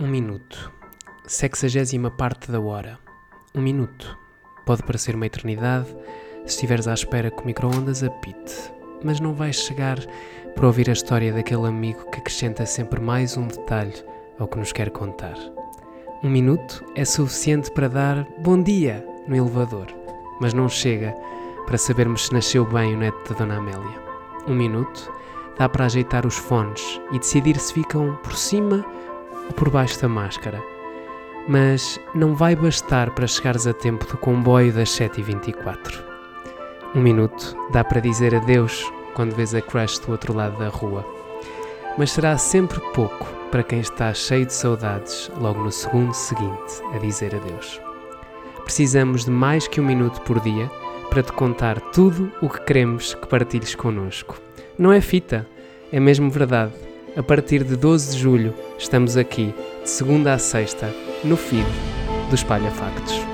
Um minuto. Sexagésima parte da hora. Um minuto. Pode parecer uma eternidade se estiveres à espera que o micro-ondas apite, mas não vais chegar para ouvir a história daquele amigo que acrescenta sempre mais um detalhe ao que nos quer contar. Um minuto é suficiente para dar bom dia no elevador, mas não chega para sabermos se nasceu bem o neto da Dona Amélia. Um minuto dá para ajeitar os fones e decidir se ficam por cima por baixo da máscara. Mas não vai bastar para chegares a tempo do comboio das 7h24. Um minuto dá para dizer adeus quando vês a crush do outro lado da rua. Mas será sempre pouco para quem está cheio de saudades logo no segundo seguinte a dizer adeus. Precisamos de mais que um minuto por dia para te contar tudo o que queremos que partilhes connosco. Não é fita, é mesmo verdade. A partir de 12 de julho estamos aqui, de segunda a sexta, no feed do Espalha Factos.